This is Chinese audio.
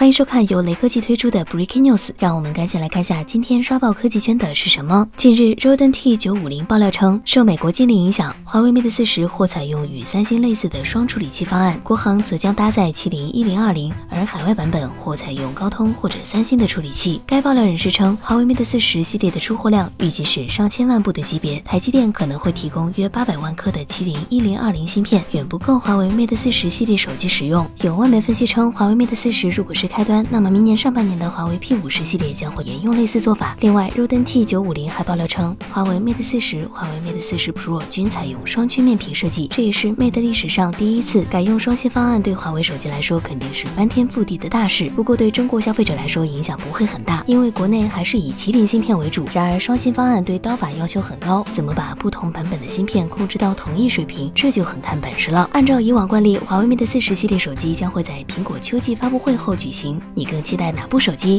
欢迎收看由雷科技推出的 Breaking News，让我们赶紧来看下今天刷爆科技圈的是什么。近日，Roden T 九五零爆料称，受美国禁令影响，华为 Mate 四十或采用与三星类似的双处理器方案，国行则将搭载麒麟一零二零，而海外版本或采用高通或者三星的处理器。该爆料人士称，华为 Mate 四十系列的出货量预计是上千万部的级别，台积电可能会提供约八百万颗的麒麟一零二零芯片，远不够华为 Mate 四十系列手机使用。有外媒分析称，华为 Mate 四十如果是开端，那么明年上半年的华为 P 五十系列将会沿用类似做法。另外，Roden T 九五零还爆料称，华为 Mate 四十、华为 Mate 四十 Pro 均采用双曲面屏设计，这也是 Mate 历史上第一次改用双芯方案。对华为手机来说，肯定是翻天覆地的大事。不过对中国消费者来说，影响不会很大，因为国内还是以麒麟芯片为主。然而，双芯方案对刀法要求很高，怎么把不同版本的芯片控制到同一水平，这就很看本事了。按照以往惯例，华为 Mate 四十系列手机将会在苹果秋季发布会后举行。你更期待哪部手机？